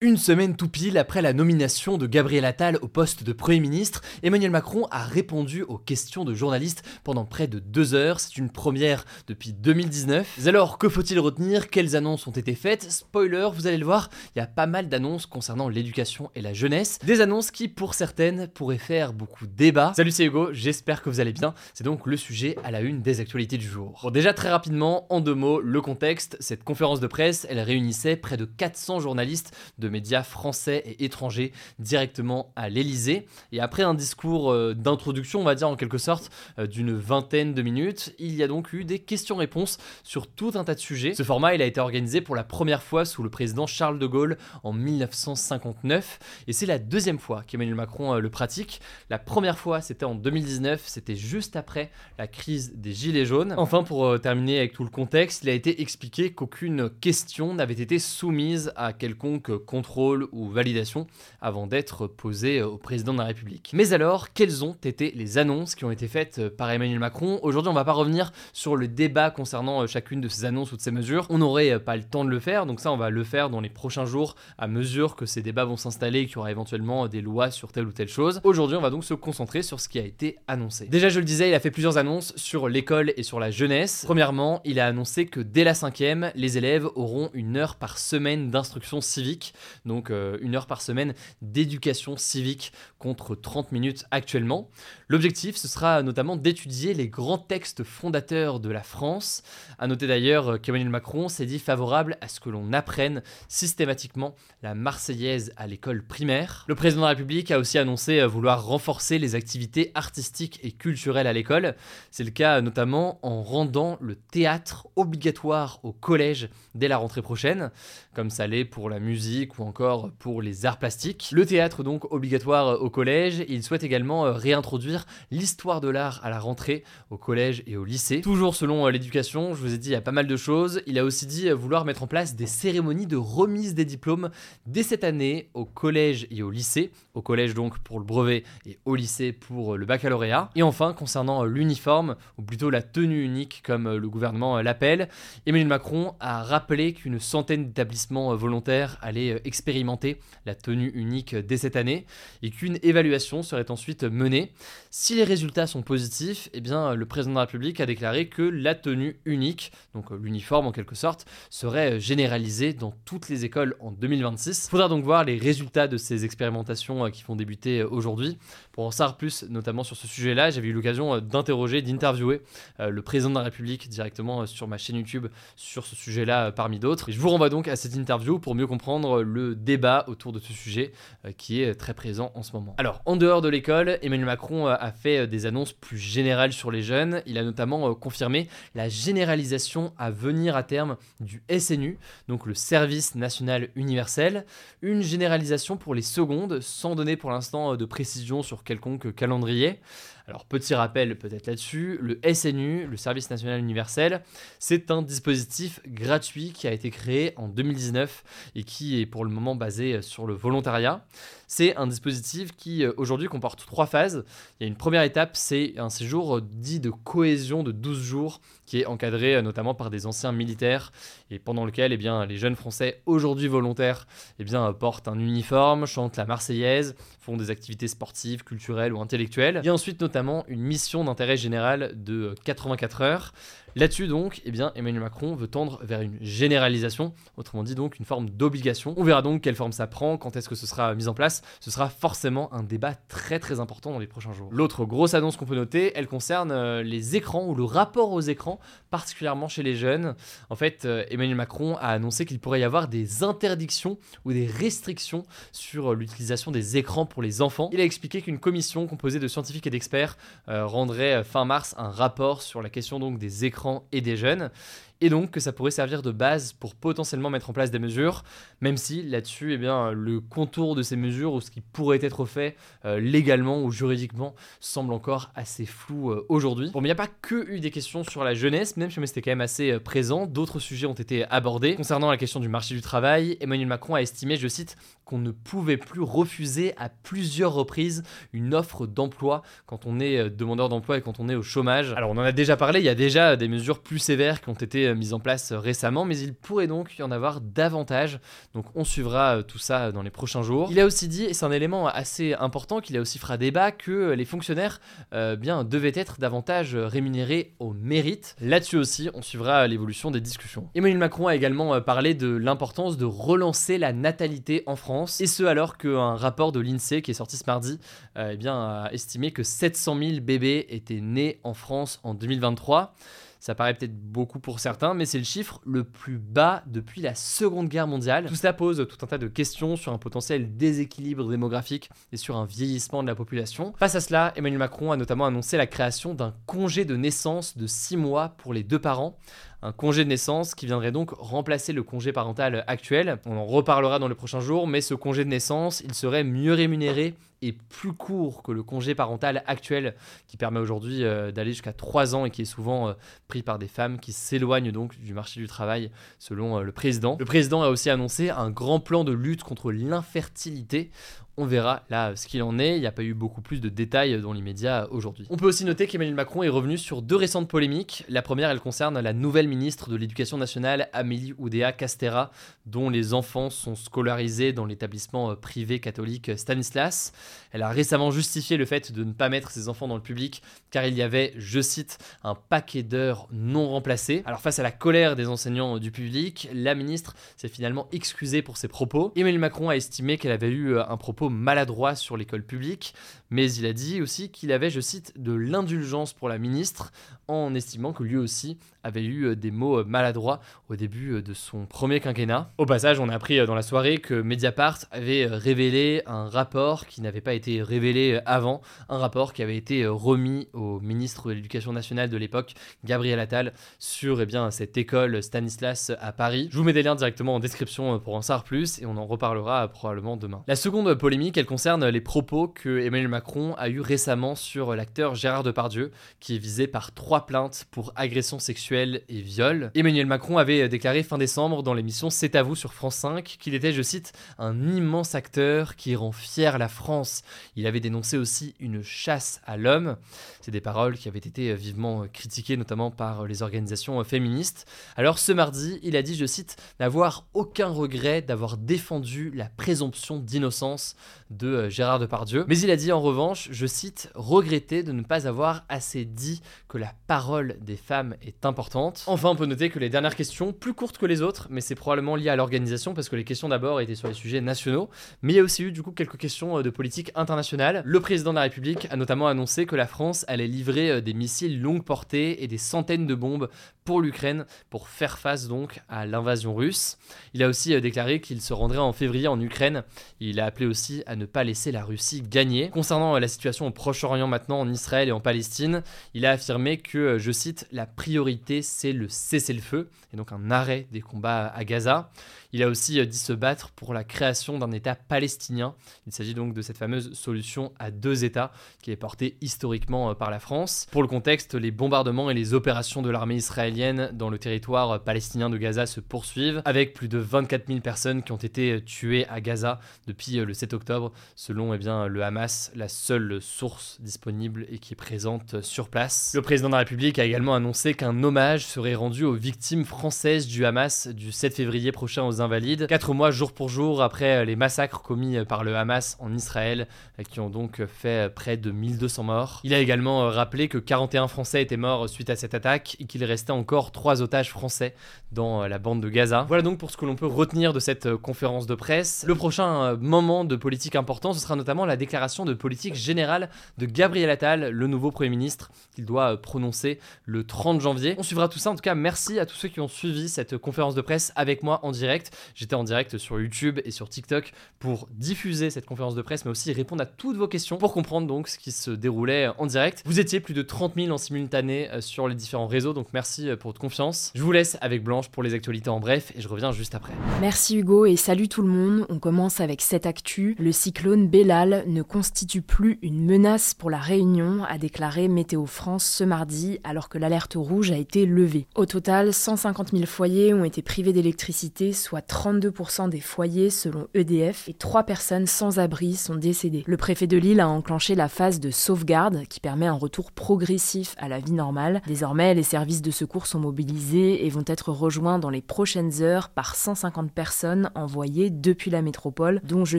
Une semaine tout pile après la nomination de Gabriel Attal au poste de Premier ministre, Emmanuel Macron a répondu aux questions de journalistes pendant près de deux heures. C'est une première depuis 2019. Mais alors, que faut-il retenir? Quelles annonces ont été faites? Spoiler, vous allez le voir, il y a pas mal d'annonces concernant l'éducation et la jeunesse. Des annonces qui, pour certaines, pourraient faire beaucoup débat. Salut, c'est Hugo, j'espère que vous allez bien. C'est donc le sujet à la une des actualités du jour. Bon, déjà très rapidement, en deux mots, le contexte. Cette conférence de presse, elle réunissait près de 400 journalistes de médias français et étrangers directement à l'Elysée. Et après un discours euh, d'introduction, on va dire en quelque sorte, euh, d'une vingtaine de minutes, il y a donc eu des questions-réponses sur tout un tas de sujets. Ce format, il a été organisé pour la première fois sous le président Charles de Gaulle en 1959. Et c'est la deuxième fois qu'Emmanuel Macron euh, le pratique. La première fois, c'était en 2019, c'était juste après la crise des Gilets jaunes. Enfin, pour terminer avec tout le contexte, il a été expliqué qu'aucune question n'avait été soumise à quelconque contrôle ou validation avant d'être posée au président de la République. Mais alors, quelles ont été les annonces qui ont été faites par Emmanuel Macron Aujourd'hui, on va pas revenir sur le débat concernant chacune de ces annonces ou de ces mesures. On n'aurait pas le temps de le faire, donc ça, on va le faire dans les prochains jours à mesure que ces débats vont s'installer et qu'il y aura éventuellement des lois sur telle ou telle chose. Aujourd'hui, on va donc se concentrer sur ce qui a été annoncé. Déjà, je le disais, il a fait plusieurs annonces sur l'école et sur la jeunesse. Premièrement, il a annoncé que dès la cinquième, les élèves auront une heure par semaine d'instruction civique donc euh, une heure par semaine d'éducation civique contre 30 minutes actuellement. L'objectif, ce sera notamment d'étudier les grands textes fondateurs de la France. À noter d'ailleurs qu'Emmanuel Macron s'est dit favorable à ce que l'on apprenne systématiquement la Marseillaise à l'école primaire. Le président de la République a aussi annoncé vouloir renforcer les activités artistiques et culturelles à l'école. C'est le cas notamment en rendant le théâtre obligatoire au collège dès la rentrée prochaine, comme ça l'est pour la musique ou encore pour les arts plastiques. Le théâtre donc obligatoire au collège, il souhaite également réintroduire l'histoire de l'art à la rentrée au collège et au lycée. Toujours selon euh, l'éducation, je vous ai dit, il y a pas mal de choses. Il a aussi dit euh, vouloir mettre en place des cérémonies de remise des diplômes dès cette année au collège et au lycée. Au collège donc pour le brevet et au lycée pour euh, le baccalauréat. Et enfin, concernant l'uniforme, ou plutôt la tenue unique comme le gouvernement l'appelle, Emmanuel Macron a rappelé qu'une centaine d'établissements volontaires allaient expérimenter la tenue unique dès cette année et qu'une évaluation serait ensuite menée. Si les résultats sont positifs, eh bien, le président de la République a déclaré que la tenue unique, donc euh, l'uniforme en quelque sorte, serait euh, généralisée dans toutes les écoles en 2026. Il faudra donc voir les résultats de ces expérimentations euh, qui vont débuter aujourd'hui. Pour en savoir plus, notamment sur ce sujet-là, j'avais eu l'occasion d'interroger, d'interviewer le président de la République directement sur ma chaîne YouTube sur ce sujet-là parmi d'autres. Je vous renvoie donc à cette interview pour mieux comprendre le débat autour de ce sujet qui est très présent en ce moment. Alors, en dehors de l'école, Emmanuel Macron a fait euh, des annonces plus générales sur les jeunes. Il a notamment euh, confirmé la généralisation à venir à terme du SNU, donc le service national universel. Une généralisation pour les secondes, sans donner pour l'instant euh, de précision sur quelconque calendrier. Alors petit rappel peut-être là-dessus, le SNU, le service national universel, c'est un dispositif gratuit qui a été créé en 2019 et qui est pour le moment basé sur le volontariat. C'est un dispositif qui aujourd'hui comporte trois phases. Il y a une première étape, c'est un séjour dit de cohésion de 12 jours qui est encadré notamment par des anciens militaires et pendant lequel eh bien, les jeunes Français aujourd'hui volontaires eh bien, portent un uniforme, chantent la Marseillaise, font des activités sportives, culturelles ou intellectuelles. Il y a ensuite notamment une mission d'intérêt général de 84 heures. Là-dessus donc, eh bien, Emmanuel Macron veut tendre vers une généralisation, autrement dit donc une forme d'obligation. On verra donc quelle forme ça prend, quand est-ce que ce sera mis en place. Ce sera forcément un débat très très important dans les prochains jours. L'autre grosse annonce qu'on peut noter, elle concerne euh, les écrans ou le rapport aux écrans, particulièrement chez les jeunes. En fait, euh, Emmanuel Macron a annoncé qu'il pourrait y avoir des interdictions ou des restrictions sur euh, l'utilisation des écrans pour les enfants. Il a expliqué qu'une commission composée de scientifiques et d'experts rendrait fin mars un rapport sur la question des écrans et des jeunes. Et donc que ça pourrait servir de base pour potentiellement mettre en place des mesures, même si là-dessus, eh bien, le contour de ces mesures ou ce qui pourrait être fait euh, légalement ou juridiquement semble encore assez flou euh, aujourd'hui. Bon, mais il n'y a pas que eu des questions sur la jeunesse, même si c'était quand même assez euh, présent, d'autres sujets ont été abordés. Concernant la question du marché du travail, Emmanuel Macron a estimé, je cite, qu'on ne pouvait plus refuser à plusieurs reprises une offre d'emploi quand on est demandeur d'emploi et quand on est au chômage. Alors on en a déjà parlé, il y a déjà des mesures plus sévères qui ont été mises en place récemment, mais il pourrait donc y en avoir davantage. Donc on suivra tout ça dans les prochains jours. Il a aussi dit, et c'est un élément assez important qu'il a aussi fera débat, que les fonctionnaires euh, bien, devaient être davantage rémunérés au mérite. Là-dessus aussi, on suivra l'évolution des discussions. Emmanuel Macron a également euh, parlé de l'importance de relancer la natalité en France, et ce alors qu'un rapport de l'INSEE qui est sorti ce mardi euh, eh bien, a estimé que 700 000 bébés étaient nés en France en 2023. Ça paraît peut-être beaucoup pour certains, mais c'est le chiffre le plus bas depuis la Seconde Guerre mondiale. Tout cela pose tout un tas de questions sur un potentiel déséquilibre démographique et sur un vieillissement de la population. Face à cela, Emmanuel Macron a notamment annoncé la création d'un congé de naissance de 6 mois pour les deux parents, un congé de naissance qui viendrait donc remplacer le congé parental actuel. On en reparlera dans les prochains jours, mais ce congé de naissance, il serait mieux rémunéré et plus court que le congé parental actuel qui permet aujourd'hui euh, d'aller jusqu'à 3 ans et qui est souvent euh, pris par des femmes qui s'éloignent donc du marché du travail selon euh, le président. Le président a aussi annoncé un grand plan de lutte contre l'infertilité on verra là ce qu'il en est. Il n'y a pas eu beaucoup plus de détails dans l'immédiat aujourd'hui. On peut aussi noter qu'Emmanuel Macron est revenu sur deux récentes polémiques. La première, elle concerne la nouvelle ministre de l'Éducation nationale, Amélie Oudéa Castera, dont les enfants sont scolarisés dans l'établissement euh, privé catholique Stanislas. Elle a récemment justifié le fait de ne pas mettre ses enfants dans le public car il y avait, je cite, un paquet d'heures non remplacées. Alors face à la colère des enseignants du public, la ministre s'est finalement excusée pour ses propos. Emmanuel Macron a estimé qu'elle avait eu euh, un propos maladroit sur l'école publique, mais il a dit aussi qu'il avait, je cite, de l'indulgence pour la ministre, en estimant que lui aussi avait eu euh, des mots euh, maladroits au début euh, de son premier quinquennat. Au passage, on a appris dans la soirée que Mediapart avait révélé un rapport qui n'avait pas été révélé avant, un rapport qui avait été remis au ministre de l'Éducation nationale de l'époque, Gabriel Attal, sur eh bien, cette école Stanislas à Paris. Je vous mets des liens directement en description pour en savoir plus et on en reparlera probablement demain. La seconde polémique, elle concerne les propos que Emmanuel Macron a eu récemment sur l'acteur Gérard Depardieu, qui est visé par trois plaintes pour agression sexuelle et viol. Emmanuel Macron avait déclaré fin décembre dans l'émission C'est à vous sur France 5 qu'il était, je cite, un immense acteur qui rend fier la France. Il avait dénoncé aussi une chasse à l'homme. C'est des paroles qui avaient été vivement critiquées, notamment par les organisations féministes. Alors ce mardi, il a dit, je cite, n'avoir aucun regret d'avoir défendu la présomption d'innocence de Gérard Depardieu. Mais il a dit en revanche, je cite, regretter de ne pas avoir assez dit que la parole des femmes est importante. Enfin, on peut noter que les dernières questions, plus courtes que les autres, mais c'est probablement lié à l'organisation parce que les questions d'abord étaient sur les sujets nationaux, mais il y a aussi eu du coup quelques questions euh, de politique internationale. Le président de la République a notamment annoncé que la France allait livrer euh, des missiles longue portée et des centaines de bombes pour l'Ukraine pour faire face donc à l'invasion russe. Il a aussi euh, déclaré qu'il se rendrait en février en Ukraine. Il a appelé aussi à ne pas laisser la Russie gagner. Concernant la situation au Proche-Orient maintenant, en Israël et en Palestine, il a affirmé que, je cite, la priorité c'est le cessez-le-feu et donc un arrêt des combats à Gaza. Il a aussi euh, dit se battre pour la création d'un État palestinien. Il s'agit donc de cette fameuse solution à deux États qui est portée historiquement euh, par la France. Pour le contexte, les bombardements et les opérations de l'armée israélienne dans le territoire euh, palestinien de Gaza se poursuivent, avec plus de 24 000 personnes qui ont été tuées à Gaza depuis le 7 octobre, selon eh bien, le Hamas, la seule source disponible et qui est présente sur place. Le président de la République a également annoncé qu'un hommage serait rendu aux victimes françaises du Hamas du 7 février prochain aux invalides. Quatre mois jour pour jour après euh, les massacres commis euh, par le Hamas en Israël, euh, qui ont donc fait près de 1200 morts. Il a également rappelé que 41 Français étaient morts suite à cette attaque et qu'il restait encore 3 otages français dans la bande de Gaza. Voilà donc pour ce que l'on peut retenir de cette conférence de presse. Le prochain moment de politique important, ce sera notamment la déclaration de politique générale de Gabriel Attal, le nouveau Premier ministre, qu'il doit prononcer le 30 janvier. On suivra tout ça. En tout cas, merci à tous ceux qui ont suivi cette conférence de presse avec moi en direct. J'étais en direct sur YouTube et sur TikTok pour diffuser cette conférence de presse, mais aussi répondre à toutes vos questions pour comprendre donc ce qui se déroulait en direct. Vous étiez plus de 30 000 en simultané euh, sur les différents réseaux, donc merci euh, pour votre confiance. Je vous laisse avec Blanche pour les actualités en bref et je reviens juste après. Merci Hugo et salut tout le monde. On commence avec cette actu. Le cyclone Bellal ne constitue plus une menace pour la Réunion, a déclaré Météo France ce mardi, alors que l'alerte rouge a été levée. Au total, 150 000 foyers ont été privés d'électricité, soit 32% des foyers selon EDF, et 3 personnes sans abri sont décédées. Le préfet de Lille a enclenché la phase de sauvegarde qui permet un retour progressif à la vie normale. Désormais, les services de secours sont mobilisés et vont être rejoints dans les prochaines heures par 150 personnes envoyées depuis la métropole, dont je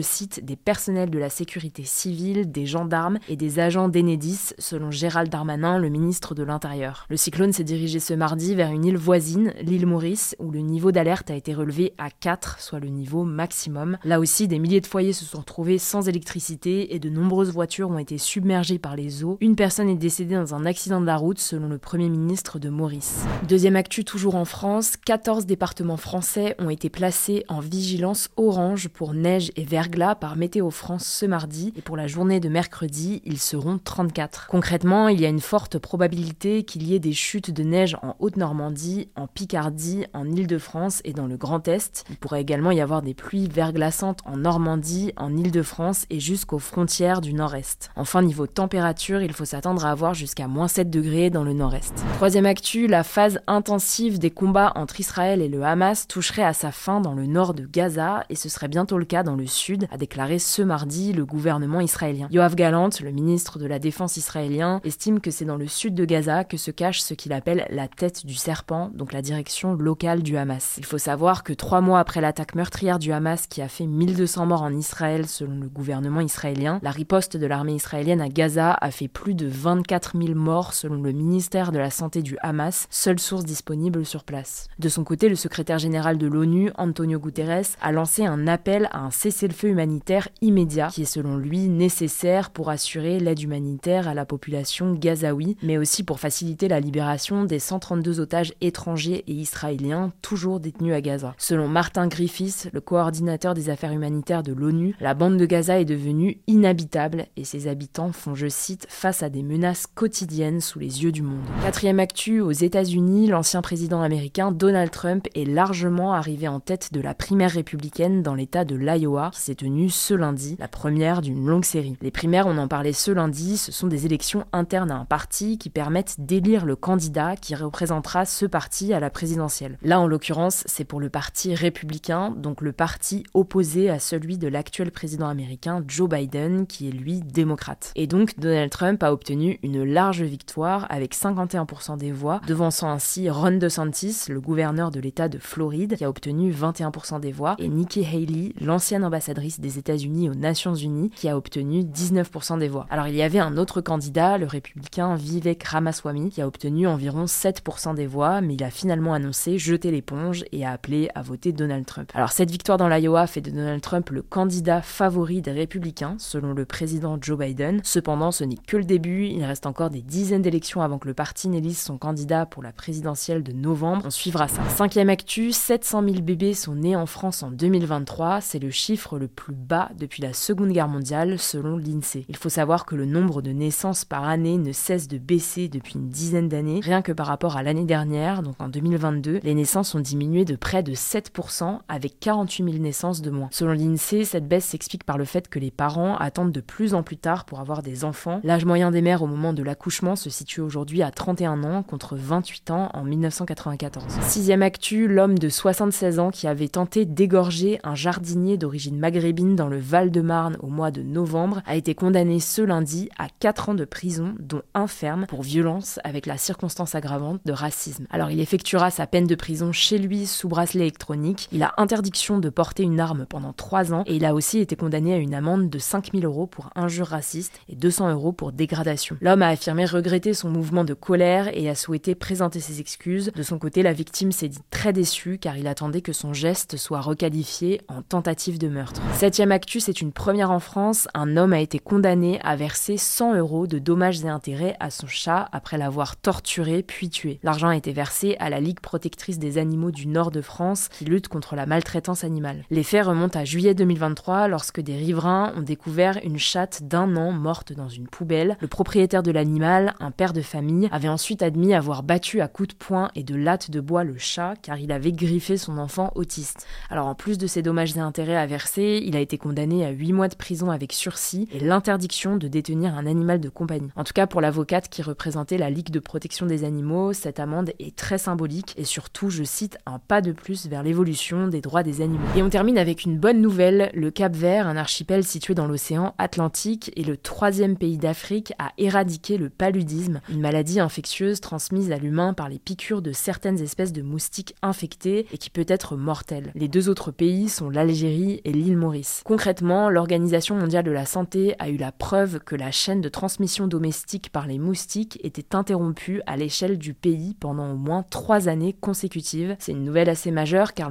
cite des personnels de la sécurité civile, des gendarmes et des agents d'Enedis, selon Gérald Darmanin, le ministre de l'Intérieur. Le cyclone s'est dirigé ce mardi vers une île voisine, l'île Maurice, où le niveau d'alerte a été relevé à 4, soit le niveau maximum. Là aussi, des milliers de foyers se sont retrouvés sans électricité et de nombreuses voitures ont été submergées par les eaux. Une personne est décédée dans un accident de la route, selon le Premier ministre de Maurice. Deuxième actu, toujours en France, 14 départements français ont été placés en vigilance orange pour neige et verglas par Météo France ce mardi, et pour la journée de mercredi, ils seront 34. Concrètement, il y a une forte probabilité qu'il y ait des chutes de neige en Haute-Normandie, en Picardie, en Île-de-France et dans le Grand Est. Il pourrait également y avoir des pluies verglaçantes en Normandie, en Île-de-France et jusqu'aux frontières du Nord-Est. Enfin, niveau température, il faut s'attendre à avoir jusqu'à moins 7 degrés dans le Nord-Est. Troisième actu, la phase intensive des combats entre Israël et le Hamas toucherait à sa fin dans le nord de Gaza et ce serait bientôt le cas dans le sud, a déclaré ce mardi le gouvernement israélien. Yoav Galant, le ministre de la Défense israélien, estime que c'est dans le sud de Gaza que se cache ce qu'il appelle la tête du serpent, donc la direction locale du Hamas. Il faut savoir que trois mois après l'attaque meurtrière du Hamas qui a fait 1200 morts en Israël selon le gouvernement israélien, la riposte de l'armée israélienne à Gaza a fait plus de 24 000 morts selon le ministère de la Santé du Hamas, seule source disponible sur place. De son côté, le secrétaire général de l'ONU, Antonio Guterres, a lancé un appel à un cessez-le-feu humanitaire immédiat qui est selon lui nécessaire pour assurer l'aide humanitaire à la population gazaoui, mais aussi pour faciliter la libération des 132 otages étrangers et israéliens toujours détenus à Gaza. Selon Martin Griffiths, le coordinateur des affaires humanitaires de l'ONU, la bande de Gaza est devenue inhabitable et ses habitants font, je cite, face à des menaces quotidiennes sous les yeux du monde. Quatrième actu, aux États-Unis, l'ancien président américain Donald Trump est largement arrivé en tête de la primaire républicaine dans l'état de l'Iowa qui s'est tenue ce lundi, la première d'une longue série. Les primaires, on en parlait ce lundi, ce sont des élections internes à un parti qui permettent d'élire le candidat qui représentera ce parti à la présidentielle. Là, en l'occurrence, c'est pour le parti républicain, donc le parti opposé à celui de l'actuel président américain Joe Biden, qui est lui démocrate. Et donc, Donald Trump a obtenu une large victoire avec 51% des voix, devançant ainsi Ron DeSantis, le gouverneur de l'État de Floride, qui a obtenu 21% des voix, et Nikki Haley, l'ancienne ambassadrice des États-Unis aux Nations Unies, qui a obtenu 19% des voix. Alors il y avait un autre candidat, le républicain Vivek Ramaswamy, qui a obtenu environ 7% des voix, mais il a finalement annoncé jeter l'éponge et a appelé à voter Donald Trump. Alors cette victoire dans l'Iowa fait de Donald Trump le candidat favori des républicains, selon le président Joe Biden. Cependant, ce n'est que le début, il reste encore des dizaines d'élections avant que le parti n'élise son candidat pour la présidentielle de novembre. On suivra ça. Cinquième actu, 700 000 bébés sont nés en France en 2023. C'est le chiffre le plus bas depuis la Seconde Guerre mondiale, selon l'INSEE. Il faut savoir que le nombre de naissances par année ne cesse de baisser depuis une dizaine d'années. Rien que par rapport à l'année dernière, donc en 2022, les naissances ont diminué de près de 7% avec 48 000 naissances de moins. Selon l'INSEE, cette baisse s'explique par le fait que les parents attendent de plus en plus tard pour avoir des enfants. L'âge moyen des mères au moment de l'accouchement se situe aujourd'hui à 31 ans contre 28 ans en 1994. Sixième actu, l'homme de 76 ans qui avait tenté d'égorger un jardinier d'origine maghrébine dans le Val-de-Marne au mois de novembre a été condamné ce lundi à 4 ans de prison, dont un ferme, pour violence avec la circonstance aggravante de racisme. Alors il effectuera sa peine de prison chez lui sous bracelet électronique, il a interdiction de porter une arme pendant 3 ans et il a aussi été condamné à une amende de 5000 euros pour injure raciste et 200 euros pour dégradation. L'homme a affirmé regretter son mouvement de colère et a souhaité présenter ses excuses. De son côté, la victime s'est dit très déçue car il attendait que son geste soit requalifié en tentative de meurtre. Septième actu, c'est une première en France. Un homme a été condamné à verser 100 euros de dommages et intérêts à son chat après l'avoir torturé puis tué. L'argent a été versé à la Ligue protectrice des animaux du nord de France qui, contre la maltraitance animale. Les faits remontent à juillet 2023 lorsque des riverains ont découvert une chatte d'un an morte dans une poubelle. Le propriétaire de l'animal, un père de famille, avait ensuite admis avoir battu à coups de poing et de latte de bois le chat car il avait griffé son enfant autiste. Alors en plus de ces dommages et intérêts à verser, il a été condamné à 8 mois de prison avec sursis et l'interdiction de détenir un animal de compagnie. En tout cas pour l'avocate qui représentait la Ligue de protection des animaux, cette amende est très symbolique et surtout, je cite, un pas de plus vers l'évolution des droits des animaux. Et on termine avec une bonne nouvelle, le Cap Vert, un archipel situé dans l'océan Atlantique, est le troisième pays d'Afrique à éradiquer le paludisme, une maladie infectieuse transmise à l'humain par les piqûres de certaines espèces de moustiques infectés et qui peut être mortelle. Les deux autres pays sont l'Algérie et l'île Maurice. Concrètement, l'Organisation mondiale de la santé a eu la preuve que la chaîne de transmission domestique par les moustiques était interrompue à l'échelle du pays pendant au moins trois années consécutives. C'est une nouvelle assez majeure car